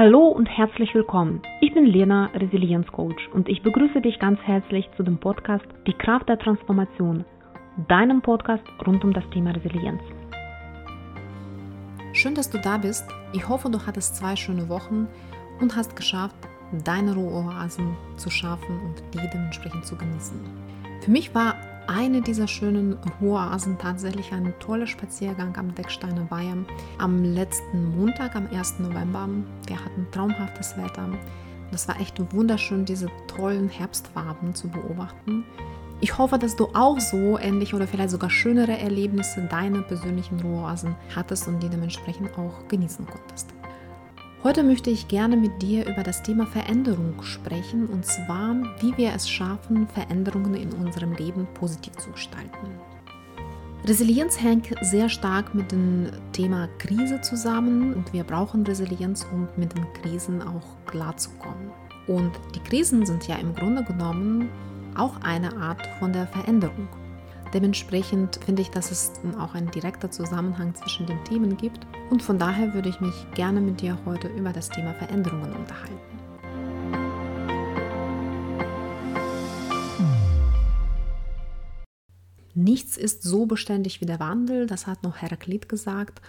Hallo und herzlich willkommen. Ich bin Lena, Resilienzcoach und ich begrüße dich ganz herzlich zu dem Podcast Die Kraft der Transformation, deinem Podcast rund um das Thema Resilienz. Schön, dass du da bist. Ich hoffe, du hattest zwei schöne Wochen und hast geschafft, deine Ruheoasen zu schaffen und die dementsprechend zu genießen. Für mich war eine dieser schönen Ruheoasen tatsächlich ein toller Spaziergang am Decksteiner Weiher am letzten Montag, am 1. November. Wir hatten traumhaftes Wetter. Das war echt wunderschön, diese tollen Herbstfarben zu beobachten. Ich hoffe, dass du auch so ähnliche oder vielleicht sogar schönere Erlebnisse deiner persönlichen Ruheoasen hattest und die dementsprechend auch genießen konntest. Heute möchte ich gerne mit dir über das Thema Veränderung sprechen und zwar, wie wir es schaffen, Veränderungen in unserem Leben positiv zu gestalten. Resilienz hängt sehr stark mit dem Thema Krise zusammen und wir brauchen Resilienz, um mit den Krisen auch klarzukommen. Und die Krisen sind ja im Grunde genommen auch eine Art von der Veränderung. Dementsprechend finde ich, dass es auch ein direkter Zusammenhang zwischen den Themen gibt und von daher würde ich mich gerne mit dir heute über das Thema Veränderungen unterhalten. Nichts ist so beständig wie der Wandel, das hat noch Heraklit gesagt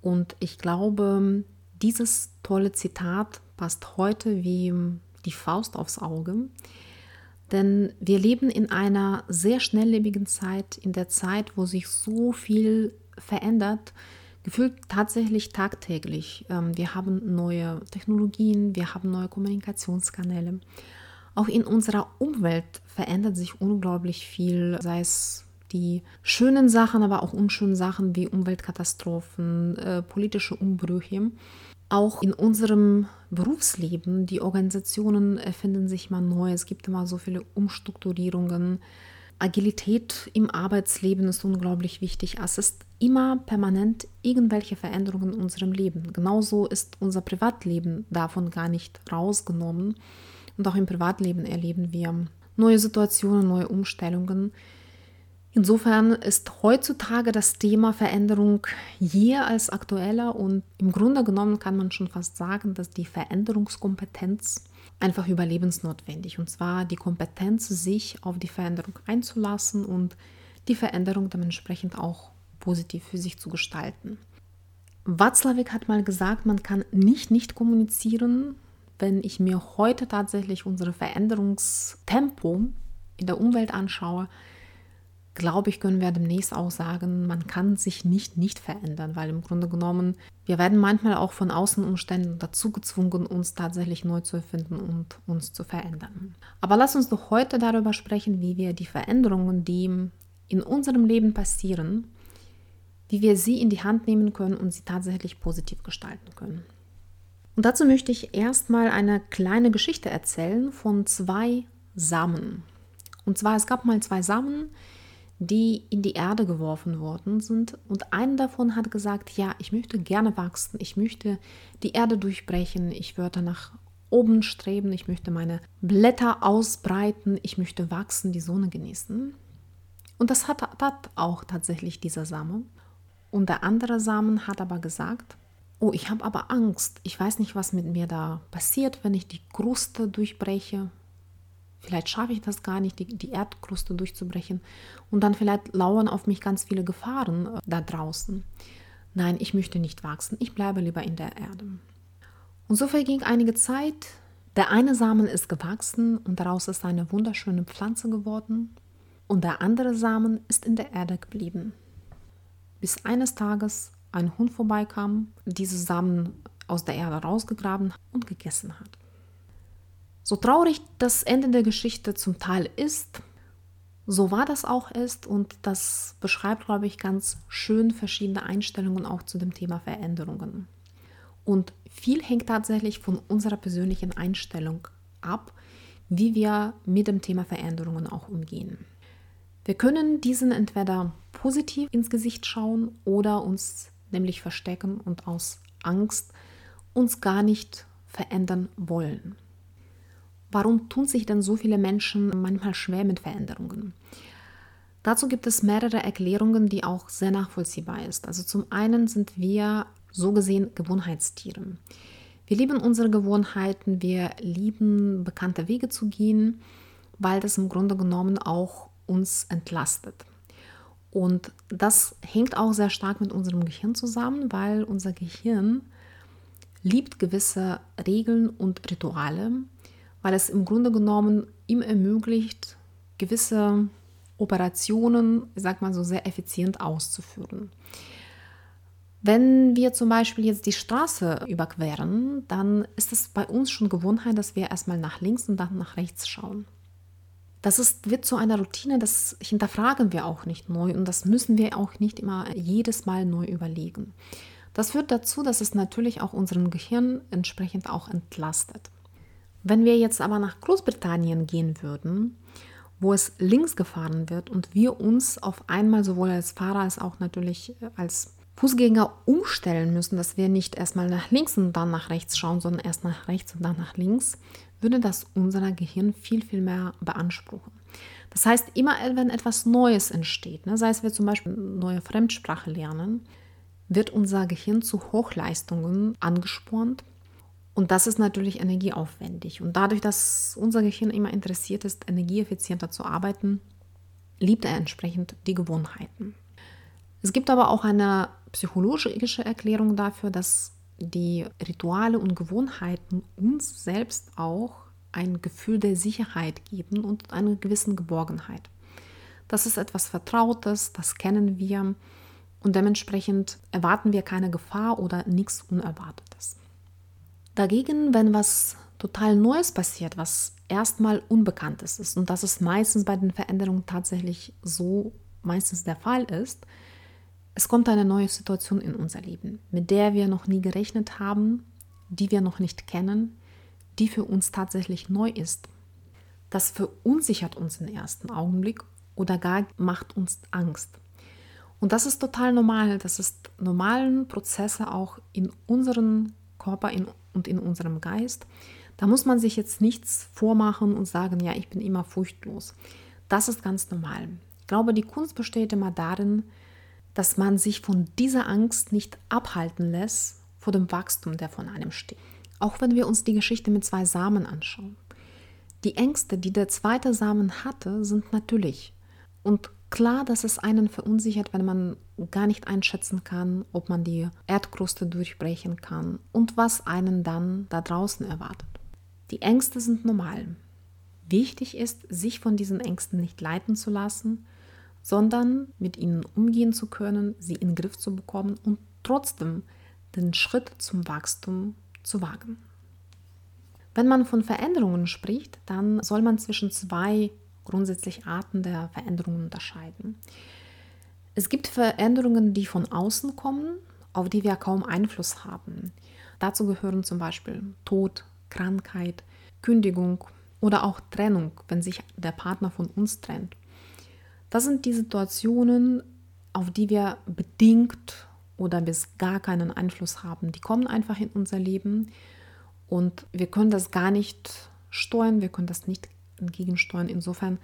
und ich glaube, dieses tolle Zitat passt heute wie die Faust aufs Auge. Denn wir leben in einer sehr schnelllebigen Zeit, in der Zeit, wo sich so viel verändert, gefühlt tatsächlich tagtäglich. Ähm, wir haben neue Technologien, wir haben neue Kommunikationskanäle. Auch in unserer Umwelt verändert sich unglaublich viel, sei es die schönen Sachen, aber auch unschönen Sachen wie Umweltkatastrophen, äh, politische Umbrüche. Auch in unserem Berufsleben, die Organisationen erfinden sich mal neu. Es gibt immer so viele Umstrukturierungen. Agilität im Arbeitsleben ist unglaublich wichtig. Es ist immer permanent irgendwelche Veränderungen in unserem Leben. Genauso ist unser Privatleben davon gar nicht rausgenommen. Und auch im Privatleben erleben wir neue Situationen, neue Umstellungen. Insofern ist heutzutage das Thema Veränderung je als aktueller und im Grunde genommen kann man schon fast sagen, dass die Veränderungskompetenz einfach überlebensnotwendig und zwar die Kompetenz, sich auf die Veränderung einzulassen und die Veränderung dementsprechend auch positiv für sich zu gestalten. Watzlawick hat mal gesagt, man kann nicht nicht kommunizieren. Wenn ich mir heute tatsächlich unsere Veränderungstempo in der Umwelt anschaue, glaube ich, können wir demnächst auch sagen, man kann sich nicht nicht verändern, weil im Grunde genommen, wir werden manchmal auch von Außenumständen dazu gezwungen, uns tatsächlich neu zu erfinden und uns zu verändern. Aber lass uns doch heute darüber sprechen, wie wir die Veränderungen, die in unserem Leben passieren, wie wir sie in die Hand nehmen können und sie tatsächlich positiv gestalten können. Und dazu möchte ich erstmal eine kleine Geschichte erzählen von zwei Samen. Und zwar, es gab mal zwei Samen, die in die Erde geworfen worden sind. Und einer davon hat gesagt, ja, ich möchte gerne wachsen, ich möchte die Erde durchbrechen, ich würde nach oben streben, ich möchte meine Blätter ausbreiten, ich möchte wachsen, die Sonne genießen. Und das hat, hat auch tatsächlich dieser Same. Und der andere Samen hat aber gesagt, oh, ich habe aber Angst, ich weiß nicht, was mit mir da passiert, wenn ich die Kruste durchbreche, Vielleicht schaffe ich das gar nicht, die, die Erdkruste durchzubrechen. Und dann vielleicht lauern auf mich ganz viele Gefahren äh, da draußen. Nein, ich möchte nicht wachsen. Ich bleibe lieber in der Erde. Und so verging einige Zeit. Der eine Samen ist gewachsen und daraus ist eine wunderschöne Pflanze geworden. Und der andere Samen ist in der Erde geblieben. Bis eines Tages ein Hund vorbeikam, diese Samen aus der Erde rausgegraben und gegessen hat. So traurig das Ende der Geschichte zum Teil ist, so war das auch ist und das beschreibt, glaube ich, ganz schön verschiedene Einstellungen auch zu dem Thema Veränderungen. Und viel hängt tatsächlich von unserer persönlichen Einstellung ab, wie wir mit dem Thema Veränderungen auch umgehen. Wir können diesen entweder positiv ins Gesicht schauen oder uns nämlich verstecken und aus Angst uns gar nicht verändern wollen. Warum tun sich denn so viele Menschen manchmal schwer mit Veränderungen? Dazu gibt es mehrere Erklärungen, die auch sehr nachvollziehbar ist. Also zum einen sind wir so gesehen Gewohnheitstiere. Wir lieben unsere Gewohnheiten, wir lieben bekannte Wege zu gehen, weil das im Grunde genommen auch uns entlastet. Und das hängt auch sehr stark mit unserem Gehirn zusammen, weil unser Gehirn liebt gewisse Regeln und Rituale, weil es im Grunde genommen ihm ermöglicht, gewisse Operationen, ich sag mal so, sehr effizient auszuführen. Wenn wir zum Beispiel jetzt die Straße überqueren, dann ist es bei uns schon Gewohnheit, dass wir erstmal nach links und dann nach rechts schauen. Das ist, wird zu einer Routine, das hinterfragen wir auch nicht neu und das müssen wir auch nicht immer jedes Mal neu überlegen. Das führt dazu, dass es natürlich auch unserem Gehirn entsprechend auch entlastet. Wenn wir jetzt aber nach Großbritannien gehen würden, wo es links gefahren wird und wir uns auf einmal sowohl als Fahrer als auch natürlich als Fußgänger umstellen müssen, dass wir nicht erstmal nach links und dann nach rechts schauen, sondern erst nach rechts und dann nach links, würde das unser Gehirn viel, viel mehr beanspruchen. Das heißt, immer wenn etwas Neues entsteht, ne, sei es wir zum Beispiel neue Fremdsprache lernen, wird unser Gehirn zu Hochleistungen angespornt. Und das ist natürlich energieaufwendig. Und dadurch, dass unser Gehirn immer interessiert ist, energieeffizienter zu arbeiten, liebt er entsprechend die Gewohnheiten. Es gibt aber auch eine psychologische Erklärung dafür, dass die Rituale und Gewohnheiten uns selbst auch ein Gefühl der Sicherheit geben und eine gewisse Geborgenheit. Das ist etwas Vertrautes, das kennen wir und dementsprechend erwarten wir keine Gefahr oder nichts Unerwartetes. Dagegen, wenn was total Neues passiert, was erstmal Unbekanntes ist, und das ist meistens bei den Veränderungen tatsächlich so meistens der Fall ist, es kommt eine neue Situation in unser Leben, mit der wir noch nie gerechnet haben, die wir noch nicht kennen, die für uns tatsächlich neu ist. Das verunsichert uns im ersten Augenblick oder gar macht uns Angst. Und das ist total normal. Das ist normalen Prozesse auch in unserem Körper in, und in unserem Geist. Da muss man sich jetzt nichts vormachen und sagen, ja, ich bin immer furchtlos. Das ist ganz normal. Ich glaube, die Kunst besteht immer darin, dass man sich von dieser Angst nicht abhalten lässt vor dem Wachstum, der von einem steht. Auch wenn wir uns die Geschichte mit zwei Samen anschauen. Die Ängste, die der zweite Samen hatte, sind natürlich. Und klar, dass es einen verunsichert, wenn man gar nicht einschätzen kann, ob man die Erdkruste durchbrechen kann und was einen dann da draußen erwartet. Die Ängste sind normal. Wichtig ist, sich von diesen Ängsten nicht leiten zu lassen sondern mit ihnen umgehen zu können, sie in den Griff zu bekommen und trotzdem den Schritt zum Wachstum zu wagen. Wenn man von Veränderungen spricht, dann soll man zwischen zwei grundsätzlich Arten der Veränderungen unterscheiden. Es gibt Veränderungen, die von außen kommen, auf die wir kaum Einfluss haben. Dazu gehören zum Beispiel Tod, Krankheit, Kündigung oder auch Trennung, wenn sich der Partner von uns trennt das sind die Situationen, auf die wir bedingt oder bis gar keinen Einfluss haben. Die kommen einfach in unser Leben und wir können das gar nicht steuern, wir können das nicht entgegensteuern. Insofern,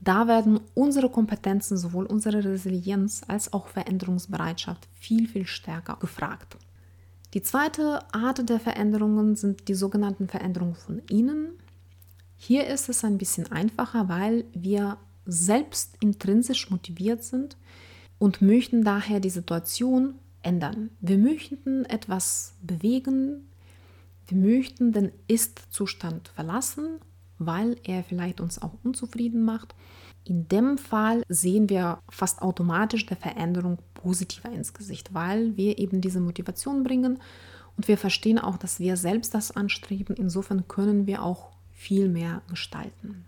da werden unsere Kompetenzen, sowohl unsere Resilienz als auch Veränderungsbereitschaft viel, viel stärker gefragt. Die zweite Art der Veränderungen sind die sogenannten Veränderungen von innen. Hier ist es ein bisschen einfacher, weil wir selbst intrinsisch motiviert sind und möchten daher die Situation ändern. Wir möchten etwas bewegen, wir möchten den Ist-Zustand verlassen, weil er vielleicht uns auch unzufrieden macht. In dem Fall sehen wir fast automatisch der Veränderung positiver ins Gesicht, weil wir eben diese Motivation bringen und wir verstehen auch, dass wir selbst das anstreben. Insofern können wir auch viel mehr gestalten.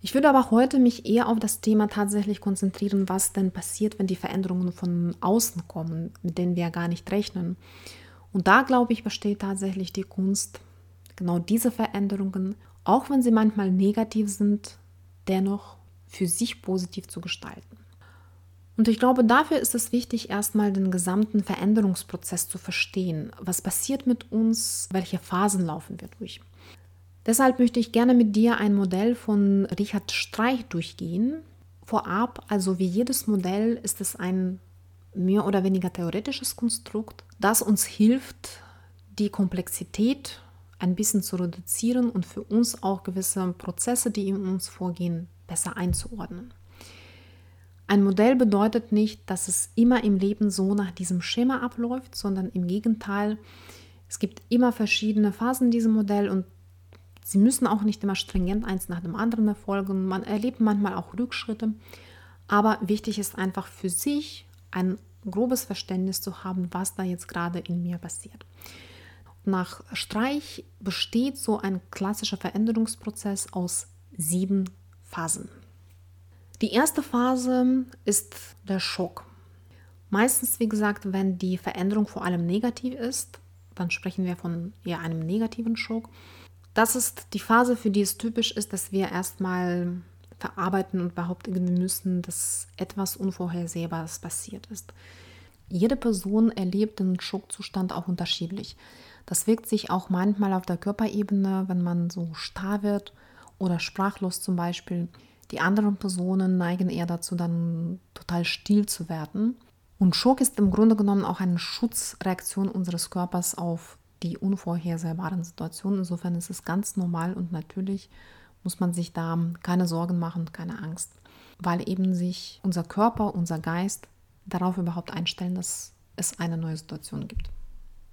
Ich würde aber heute mich eher auf das Thema tatsächlich konzentrieren, was denn passiert, wenn die Veränderungen von außen kommen, mit denen wir gar nicht rechnen. Und da, glaube ich, besteht tatsächlich die Kunst, genau diese Veränderungen, auch wenn sie manchmal negativ sind, dennoch für sich positiv zu gestalten. Und ich glaube, dafür ist es wichtig, erstmal den gesamten Veränderungsprozess zu verstehen. Was passiert mit uns? Welche Phasen laufen wir durch? Deshalb möchte ich gerne mit dir ein Modell von Richard Streich durchgehen. Vorab, also wie jedes Modell, ist es ein mehr oder weniger theoretisches Konstrukt, das uns hilft, die Komplexität ein bisschen zu reduzieren und für uns auch gewisse Prozesse, die in uns vorgehen, besser einzuordnen. Ein Modell bedeutet nicht, dass es immer im Leben so nach diesem Schema abläuft, sondern im Gegenteil, es gibt immer verschiedene Phasen in diesem Modell und sie müssen auch nicht immer stringent eins nach dem anderen erfolgen. Man erlebt manchmal auch Rückschritte, aber wichtig ist einfach für sich ein grobes Verständnis zu haben, was da jetzt gerade in mir passiert. Nach Streich besteht so ein klassischer Veränderungsprozess aus sieben Phasen. Die erste Phase ist der Schock. Meistens, wie gesagt, wenn die Veränderung vor allem negativ ist, dann sprechen wir von eher einem negativen Schock. Das ist die Phase, für die es typisch ist, dass wir erstmal verarbeiten und überhaupt irgendwie müssen, dass etwas Unvorhersehbares passiert ist. Jede Person erlebt den Schockzustand auch unterschiedlich. Das wirkt sich auch manchmal auf der Körperebene, wenn man so starr wird oder sprachlos zum Beispiel. Die anderen Personen neigen eher dazu, dann total still zu werden. Und Schock ist im Grunde genommen auch eine Schutzreaktion unseres Körpers auf die unvorhersehbaren Situationen. Insofern ist es ganz normal und natürlich muss man sich da keine Sorgen machen, keine Angst, weil eben sich unser Körper, unser Geist darauf überhaupt einstellen, dass es eine neue Situation gibt.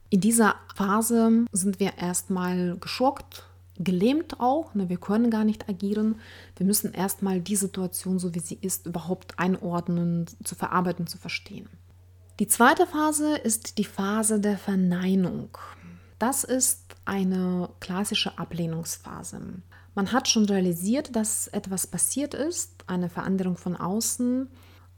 In dieser Phase sind wir erstmal geschockt, gelähmt auch. Ne? Wir können gar nicht agieren. Wir müssen erstmal die Situation, so wie sie ist, überhaupt einordnen, zu verarbeiten, zu verstehen. Die zweite Phase ist die Phase der Verneinung. Das ist eine klassische Ablehnungsphase. Man hat schon realisiert, dass etwas passiert ist, eine Veränderung von außen,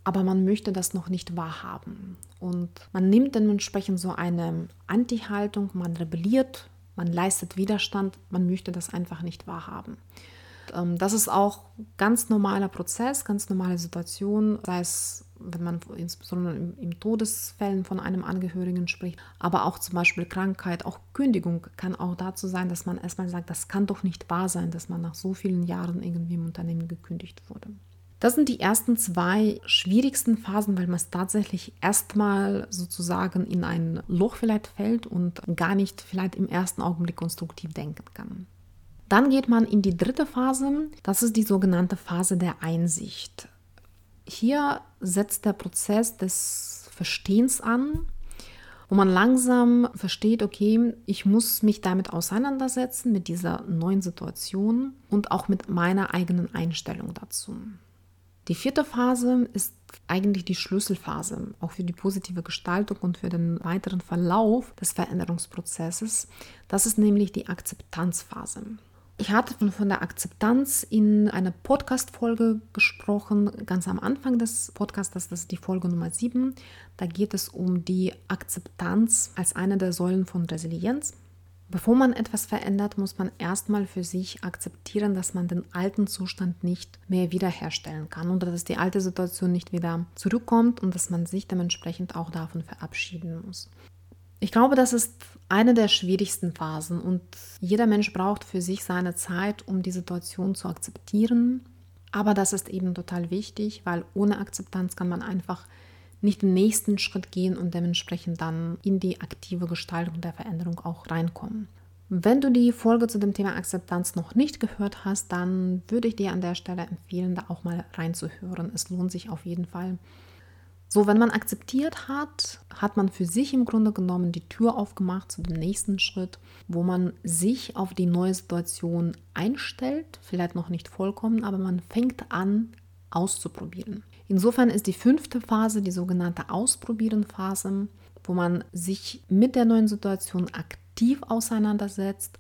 aber man möchte das noch nicht wahrhaben. Und man nimmt dementsprechend so eine Anti-Haltung, man rebelliert, man leistet Widerstand, man möchte das einfach nicht wahrhaben. Ähm, das ist auch ganz normaler Prozess, ganz normale Situation, sei es, wenn man insbesondere im Todesfällen von einem Angehörigen spricht, aber auch zum Beispiel Krankheit, auch Kündigung kann auch dazu sein, dass man erstmal sagt, das kann doch nicht wahr sein, dass man nach so vielen Jahren irgendwie im Unternehmen gekündigt wurde. Das sind die ersten zwei schwierigsten Phasen, weil man es tatsächlich erstmal sozusagen in ein Loch vielleicht fällt und gar nicht vielleicht im ersten Augenblick konstruktiv denken kann. Dann geht man in die dritte Phase, das ist die sogenannte Phase der Einsicht. Hier setzt der Prozess des Verstehens an, wo man langsam versteht, okay, ich muss mich damit auseinandersetzen, mit dieser neuen Situation und auch mit meiner eigenen Einstellung dazu. Die vierte Phase ist eigentlich die Schlüsselphase, auch für die positive Gestaltung und für den weiteren Verlauf des Veränderungsprozesses. Das ist nämlich die Akzeptanzphase. Ich hatte von der Akzeptanz in einer Podcast-Folge gesprochen, ganz am Anfang des Podcasts, das ist die Folge Nummer 7. Da geht es um die Akzeptanz als eine der Säulen von Resilienz. Bevor man etwas verändert, muss man erstmal für sich akzeptieren, dass man den alten Zustand nicht mehr wiederherstellen kann oder dass die alte Situation nicht wieder zurückkommt und dass man sich dementsprechend auch davon verabschieden muss. Ich glaube, das ist eine der schwierigsten Phasen und jeder Mensch braucht für sich seine Zeit, um die Situation zu akzeptieren. Aber das ist eben total wichtig, weil ohne Akzeptanz kann man einfach nicht den nächsten Schritt gehen und dementsprechend dann in die aktive Gestaltung der Veränderung auch reinkommen. Wenn du die Folge zu dem Thema Akzeptanz noch nicht gehört hast, dann würde ich dir an der Stelle empfehlen, da auch mal reinzuhören. Es lohnt sich auf jeden Fall. So, wenn man akzeptiert hat, hat man für sich im Grunde genommen die Tür aufgemacht zu dem nächsten Schritt, wo man sich auf die neue Situation einstellt, vielleicht noch nicht vollkommen, aber man fängt an auszuprobieren. Insofern ist die fünfte Phase die sogenannte Ausprobieren-Phase, wo man sich mit der neuen Situation aktiv auseinandersetzt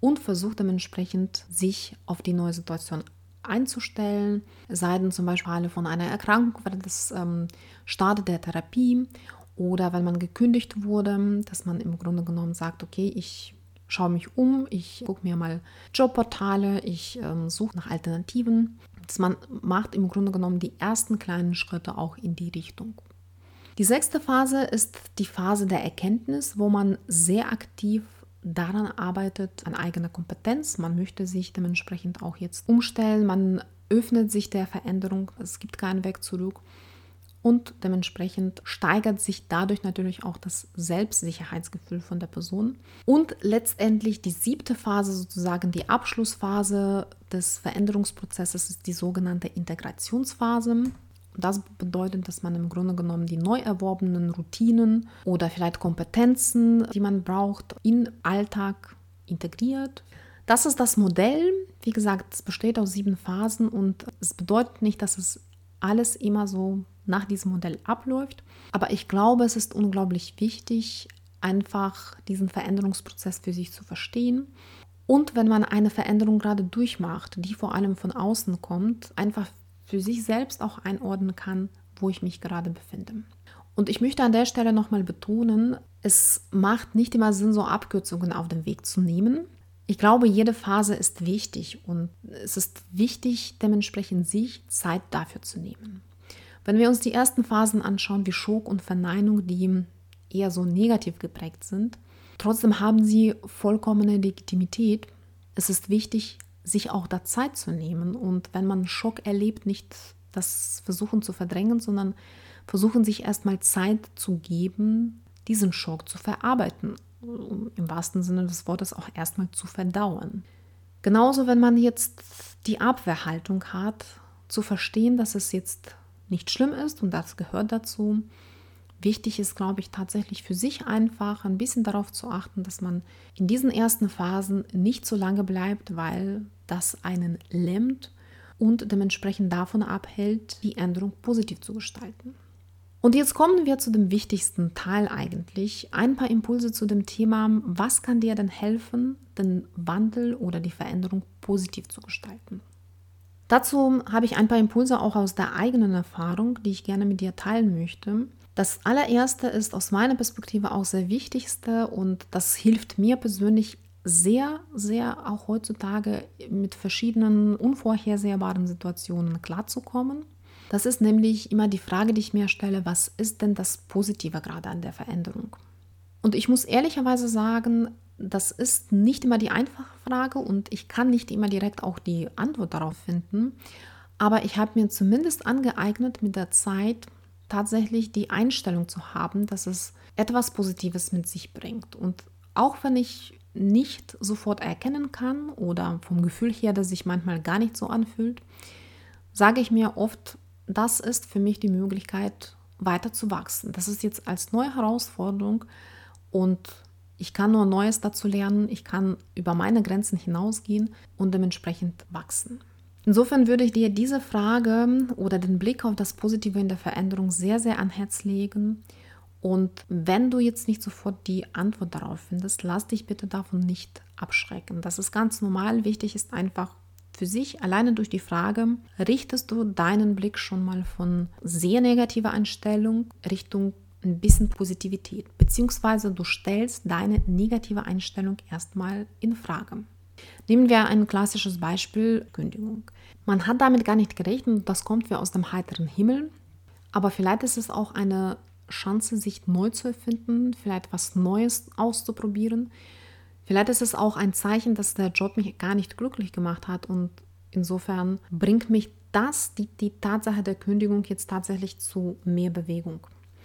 und versucht dementsprechend sich auf die neue Situation einzustellen, sei denn zum Beispiel von einer Erkrankung, weil das ähm, Start der Therapie oder wenn man gekündigt wurde, dass man im Grunde genommen sagt, okay, ich schaue mich um, ich gucke mir mal Jobportale, ich ähm, suche nach Alternativen dass man macht im Grunde genommen die ersten kleinen Schritte auch in die Richtung. Die sechste Phase ist die Phase der Erkenntnis, wo man sehr aktiv daran arbeitet, an eigener Kompetenz. Man möchte sich dementsprechend auch jetzt umstellen. Man öffnet sich der Veränderung. Es gibt keinen Weg zurück. Und dementsprechend steigert sich dadurch natürlich auch das Selbstsicherheitsgefühl von der Person. Und letztendlich die siebte Phase, sozusagen die Abschlussphase des Veränderungsprozesses, ist die sogenannte Integrationsphase. Das bedeutet, dass man im Grunde genommen die neu erworbenen Routinen oder vielleicht Kompetenzen, die man braucht, in Alltag integriert. Das ist das Modell. Wie gesagt, es besteht aus sieben Phasen und es bedeutet nicht, dass es alles immer so nach diesem Modell abläuft. Aber ich glaube, es ist unglaublich wichtig, einfach diesen Veränderungsprozess für sich zu verstehen. Und wenn man eine Veränderung gerade durchmacht, die vor allem von außen kommt, einfach für sich selbst auch einordnen kann, wo ich mich gerade befinde. Und ich möchte an der Stelle nochmal betonen, es macht nicht immer Sinn, so Abkürzungen auf den Weg zu nehmen. Ich glaube, jede Phase ist wichtig und es ist wichtig, dementsprechend sich Zeit dafür zu nehmen. Wenn wir uns die ersten Phasen anschauen, wie Schock und Verneinung, die eher so negativ geprägt sind, trotzdem haben sie vollkommene Legitimität. Es ist wichtig, sich auch da Zeit zu nehmen und wenn man Schock erlebt, nicht das versuchen zu verdrängen, sondern versuchen sich erstmal Zeit zu geben, diesen Schock zu verarbeiten, um im wahrsten Sinne des Wortes auch erstmal zu verdauen. Genauso, wenn man jetzt die Abwehrhaltung hat, zu verstehen, dass es jetzt nicht schlimm ist und das gehört dazu. Wichtig ist, glaube ich, tatsächlich für sich einfach ein bisschen darauf zu achten, dass man in diesen ersten Phasen nicht so lange bleibt, weil das einen lähmt und dementsprechend davon abhält, die Änderung positiv zu gestalten. Und jetzt kommen wir zu dem wichtigsten Teil eigentlich. Ein paar Impulse zu dem Thema, was kann dir denn helfen, den Wandel oder die Veränderung positiv zu gestalten? Dazu habe ich ein paar Impulse auch aus der eigenen Erfahrung, die ich gerne mit dir teilen möchte. Das allererste ist aus meiner Perspektive auch sehr wichtigste und das hilft mir persönlich sehr, sehr auch heutzutage mit verschiedenen unvorhersehbaren Situationen klarzukommen. Das ist nämlich immer die Frage, die ich mir stelle, was ist denn das Positive gerade an der Veränderung? Und ich muss ehrlicherweise sagen, das ist nicht immer die einfache Frage und ich kann nicht immer direkt auch die Antwort darauf finden. Aber ich habe mir zumindest angeeignet, mit der Zeit tatsächlich die Einstellung zu haben, dass es etwas Positives mit sich bringt. Und auch wenn ich nicht sofort erkennen kann oder vom Gefühl her, dass sich manchmal gar nicht so anfühlt, sage ich mir oft, das ist für mich die Möglichkeit, weiter zu wachsen. Das ist jetzt als neue Herausforderung und ich kann nur Neues dazu lernen, ich kann über meine Grenzen hinausgehen und dementsprechend wachsen. Insofern würde ich dir diese Frage oder den Blick auf das Positive in der Veränderung sehr, sehr an Herz legen. Und wenn du jetzt nicht sofort die Antwort darauf findest, lass dich bitte davon nicht abschrecken. Das ist ganz normal. Wichtig ist einfach für sich, alleine durch die Frage, richtest du deinen Blick schon mal von sehr negativer Einstellung Richtung ein bisschen Positivität, beziehungsweise du stellst deine negative Einstellung erstmal in Frage. Nehmen wir ein klassisches Beispiel, Kündigung. Man hat damit gar nicht gerechnet, das kommt wie aus dem heiteren Himmel, aber vielleicht ist es auch eine Chance, sich neu zu erfinden, vielleicht was Neues auszuprobieren. Vielleicht ist es auch ein Zeichen, dass der Job mich gar nicht glücklich gemacht hat und insofern bringt mich das, die, die Tatsache der Kündigung jetzt tatsächlich zu mehr Bewegung.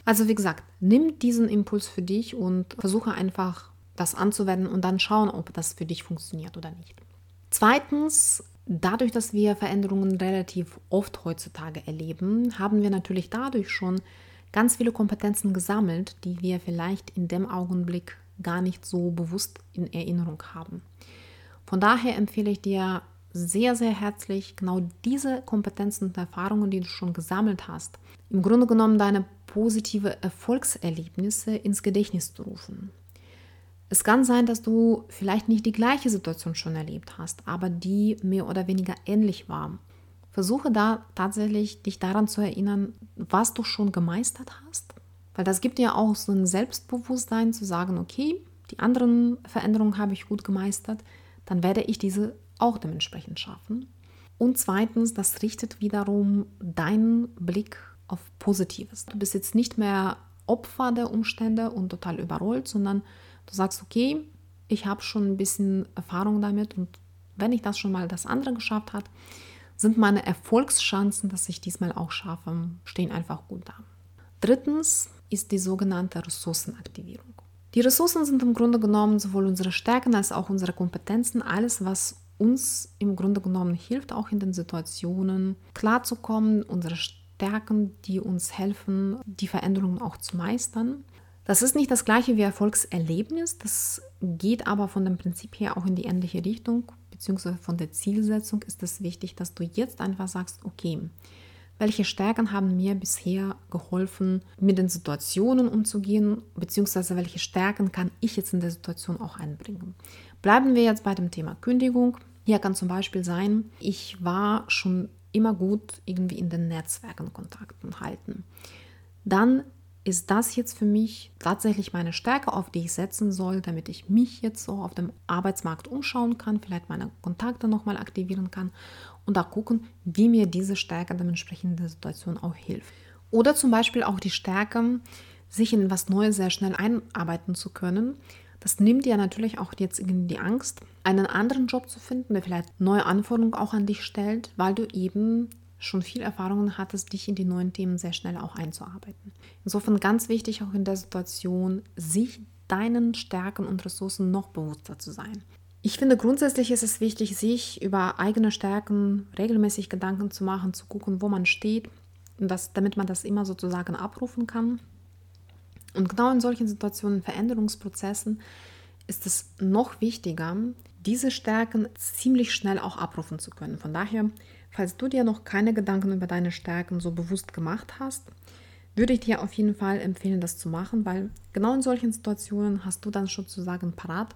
Also wie gesagt, nimm diesen Impuls für dich und versuche einfach das anzuwenden und dann schauen, ob das für dich funktioniert oder nicht. Zweitens, dadurch, dass wir Veränderungen relativ oft heutzutage erleben, haben wir natürlich dadurch schon ganz viele Kompetenzen gesammelt, die wir vielleicht in dem Augenblick gar nicht so bewusst in Erinnerung haben. Von daher empfehle ich dir sehr, sehr herzlich, genau diese Kompetenzen und Erfahrungen, die du schon gesammelt hast, im Grunde genommen deine positive Erfolgserlebnisse ins Gedächtnis zu rufen. Es kann sein, dass du vielleicht nicht die gleiche Situation schon erlebt hast, aber die mehr oder weniger ähnlich war. Versuche da tatsächlich dich daran zu erinnern, was du schon gemeistert hast, weil das gibt dir auch so ein Selbstbewusstsein zu sagen, okay, die anderen Veränderungen habe ich gut gemeistert, dann werde ich diese auch dementsprechend schaffen. Und zweitens, das richtet wiederum deinen Blick auf Positives. Du bist jetzt nicht mehr Opfer der Umstände und total überrollt, sondern du sagst, okay, ich habe schon ein bisschen Erfahrung damit und wenn ich das schon mal das andere geschafft habe, sind meine Erfolgschancen, dass ich diesmal auch schaffe, stehen einfach gut da. Drittens ist die sogenannte Ressourcenaktivierung. Die Ressourcen sind im Grunde genommen sowohl unsere Stärken als auch unsere Kompetenzen, alles, was uns im Grunde genommen hilft, auch in den Situationen klarzukommen, unsere Stärken, die uns helfen, die Veränderungen auch zu meistern. Das ist nicht das gleiche wie Erfolgserlebnis, das geht aber von dem Prinzip her auch in die ähnliche Richtung, beziehungsweise von der Zielsetzung ist es wichtig, dass du jetzt einfach sagst, okay, welche Stärken haben mir bisher geholfen, mit den Situationen umzugehen, beziehungsweise welche Stärken kann ich jetzt in der Situation auch einbringen. Bleiben wir jetzt bei dem Thema Kündigung. Hier kann zum Beispiel sein, ich war schon immer gut irgendwie in den Netzwerken Kontakten halten. Dann ist das jetzt für mich tatsächlich meine Stärke, auf die ich setzen soll, damit ich mich jetzt so auf dem Arbeitsmarkt umschauen kann, vielleicht meine Kontakte nochmal aktivieren kann und auch gucken, wie mir diese Stärke dementsprechend der Situation auch hilft. Oder zum Beispiel auch die Stärke, sich in was Neues sehr schnell einarbeiten zu können. Das nimmt dir natürlich auch jetzt die Angst, einen anderen Job zu finden, der vielleicht neue Anforderungen auch an dich stellt, weil du eben schon viel Erfahrungen hattest, dich in die neuen Themen sehr schnell auch einzuarbeiten. Insofern ganz wichtig auch in der Situation, sich deinen Stärken und Ressourcen noch bewusster zu sein. Ich finde grundsätzlich ist es wichtig, sich über eigene Stärken regelmäßig Gedanken zu machen, zu gucken, wo man steht, das, damit man das immer sozusagen abrufen kann. Und genau in solchen Situationen, Veränderungsprozessen, ist es noch wichtiger, diese Stärken ziemlich schnell auch abrufen zu können. Von daher Falls du dir noch keine Gedanken über deine Stärken so bewusst gemacht hast, würde ich dir auf jeden Fall empfehlen, das zu machen, weil genau in solchen Situationen hast du dann sozusagen parat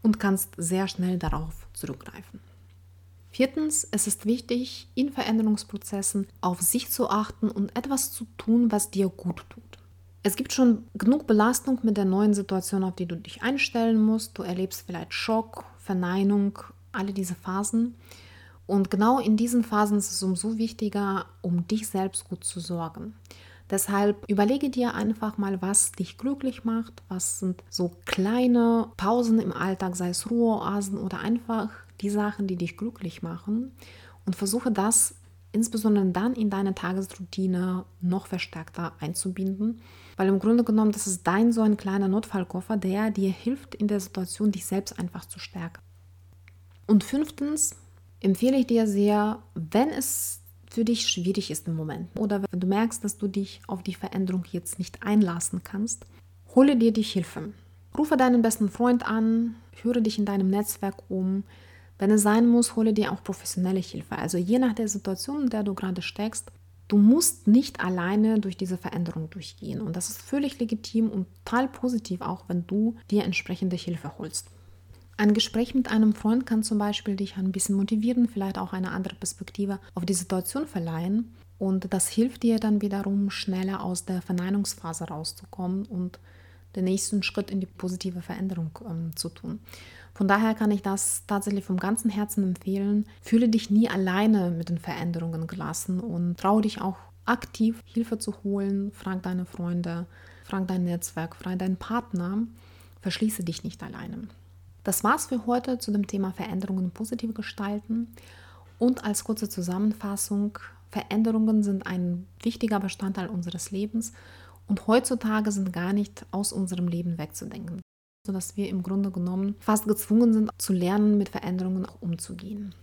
und kannst sehr schnell darauf zurückgreifen. Viertens, es ist wichtig, in Veränderungsprozessen auf sich zu achten und etwas zu tun, was dir gut tut. Es gibt schon genug Belastung mit der neuen Situation, auf die du dich einstellen musst. Du erlebst vielleicht Schock, Verneinung, alle diese Phasen. Und genau in diesen Phasen ist es umso wichtiger, um dich selbst gut zu sorgen. Deshalb überlege dir einfach mal, was dich glücklich macht, was sind so kleine Pausen im Alltag, sei es Ruheoasen oder einfach die Sachen, die dich glücklich machen und versuche das insbesondere dann in deine Tagesroutine noch verstärkter einzubinden, weil im Grunde genommen das ist dein so ein kleiner Notfallkoffer, der dir hilft in der Situation, dich selbst einfach zu stärken. Und fünftens, empfehle ich dir sehr, wenn es für dich schwierig ist im Moment oder wenn du merkst, dass du dich auf die Veränderung jetzt nicht einlassen kannst, hole dir die Hilfe. Rufe deinen besten Freund an, höre dich in deinem Netzwerk um. Wenn es sein muss, hole dir auch professionelle Hilfe. Also je nach der Situation, in der du gerade steckst, du musst nicht alleine durch diese Veränderung durchgehen. Und das ist völlig legitim und total positiv auch, wenn du dir entsprechende Hilfe holst. Ein Gespräch mit einem Freund kann zum Beispiel dich ein bisschen motivieren, vielleicht auch eine andere Perspektive auf die Situation verleihen. Und das hilft dir dann wiederum, schneller aus der Verneinungsphase rauszukommen und den nächsten Schritt in die positive Veränderung ähm, zu tun. Von daher kann ich das tatsächlich vom ganzen Herzen empfehlen. Fühle dich nie alleine mit den Veränderungen gelassen und traue dich auch aktiv Hilfe zu holen. Frag deine Freunde, frag dein Netzwerk, frag deinen Partner. Verschließe dich nicht alleine. Das war's für heute zu dem Thema Veränderungen positiv gestalten. Und als kurze Zusammenfassung, Veränderungen sind ein wichtiger Bestandteil unseres Lebens und heutzutage sind gar nicht aus unserem Leben wegzudenken, sodass wir im Grunde genommen fast gezwungen sind zu lernen, mit Veränderungen auch umzugehen.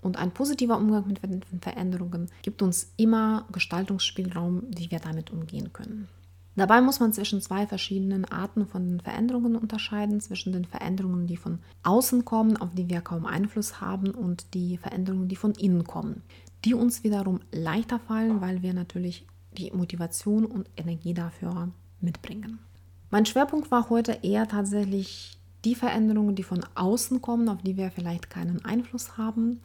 Und ein positiver Umgang mit Veränderungen gibt uns immer Gestaltungsspielraum, wie wir damit umgehen können. Dabei muss man zwischen zwei verschiedenen Arten von Veränderungen unterscheiden, zwischen den Veränderungen, die von außen kommen, auf die wir kaum Einfluss haben, und die Veränderungen, die von innen kommen, die uns wiederum leichter fallen, weil wir natürlich die Motivation und Energie dafür mitbringen. Mein Schwerpunkt war heute eher tatsächlich die Veränderungen, die von außen kommen, auf die wir vielleicht keinen Einfluss haben.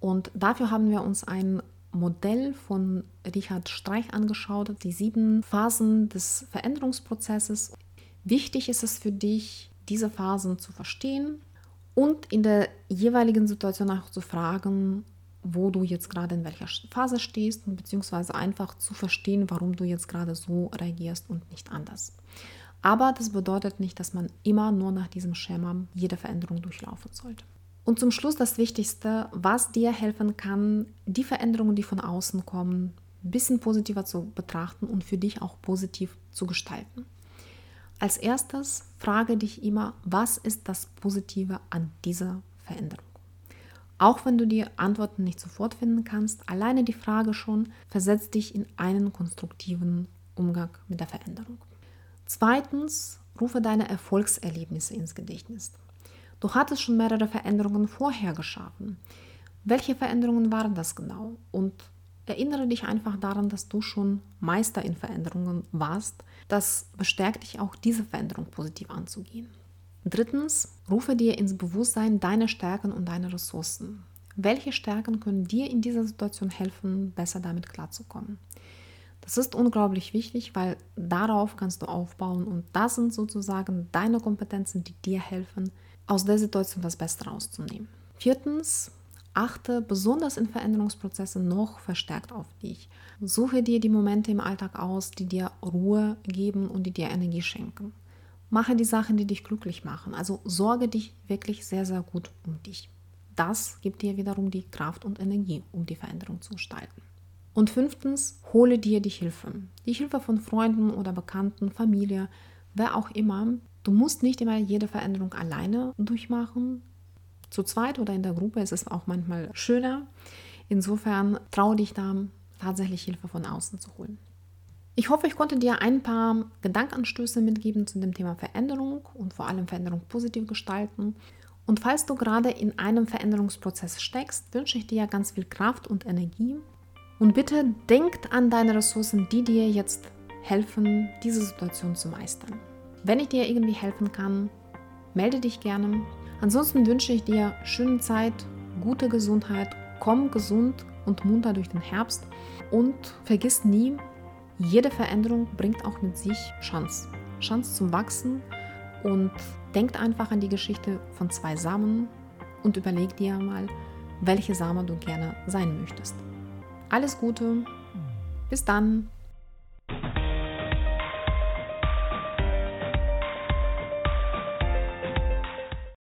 Und dafür haben wir uns ein Modell von Richard Streich angeschaut, die sieben Phasen des Veränderungsprozesses. Wichtig ist es für dich, diese Phasen zu verstehen und in der jeweiligen Situation auch zu fragen, wo du jetzt gerade in welcher Phase stehst, beziehungsweise einfach zu verstehen, warum du jetzt gerade so reagierst und nicht anders. Aber das bedeutet nicht, dass man immer nur nach diesem Schema jede Veränderung durchlaufen sollte. Und zum Schluss das Wichtigste, was dir helfen kann, die Veränderungen, die von außen kommen, ein bisschen positiver zu betrachten und für dich auch positiv zu gestalten. Als erstes frage dich immer, was ist das Positive an dieser Veränderung? Auch wenn du die Antworten nicht sofort finden kannst, alleine die Frage schon versetzt dich in einen konstruktiven Umgang mit der Veränderung. Zweitens, rufe deine Erfolgserlebnisse ins Gedächtnis. Du hattest schon mehrere Veränderungen vorher geschaffen. Welche Veränderungen waren das genau? Und erinnere dich einfach daran, dass du schon Meister in Veränderungen warst. Das bestärkt dich auch, diese Veränderung positiv anzugehen. Drittens, rufe dir ins Bewusstsein deine Stärken und deine Ressourcen. Welche Stärken können dir in dieser Situation helfen, besser damit klarzukommen? Das ist unglaublich wichtig, weil darauf kannst du aufbauen und das sind sozusagen deine Kompetenzen, die dir helfen, aus der Situation das Beste rauszunehmen. Viertens, achte besonders in Veränderungsprozessen noch verstärkt auf dich. Suche dir die Momente im Alltag aus, die dir Ruhe geben und die dir Energie schenken. Mache die Sachen, die dich glücklich machen. Also sorge dich wirklich sehr, sehr gut um dich. Das gibt dir wiederum die Kraft und Energie, um die Veränderung zu gestalten. Und fünftens, hole dir die Hilfe. Die Hilfe von Freunden oder Bekannten, Familie, wer auch immer. Du musst nicht immer jede Veränderung alleine durchmachen. Zu zweit oder in der Gruppe ist es auch manchmal schöner. Insofern traue dich da tatsächlich Hilfe von außen zu holen. Ich hoffe, ich konnte dir ein paar Gedankenanstöße mitgeben zu dem Thema Veränderung und vor allem Veränderung positiv gestalten. Und falls du gerade in einem Veränderungsprozess steckst, wünsche ich dir ganz viel Kraft und Energie. Und bitte denkt an deine Ressourcen, die dir jetzt helfen, diese Situation zu meistern. Wenn ich dir irgendwie helfen kann, melde dich gerne. Ansonsten wünsche ich dir schöne Zeit, gute Gesundheit, komm gesund und munter durch den Herbst und vergiss nie, jede Veränderung bringt auch mit sich Chance. Chance zum Wachsen und denkt einfach an die Geschichte von zwei Samen und überleg dir mal, welche Samen du gerne sein möchtest. Alles Gute, bis dann.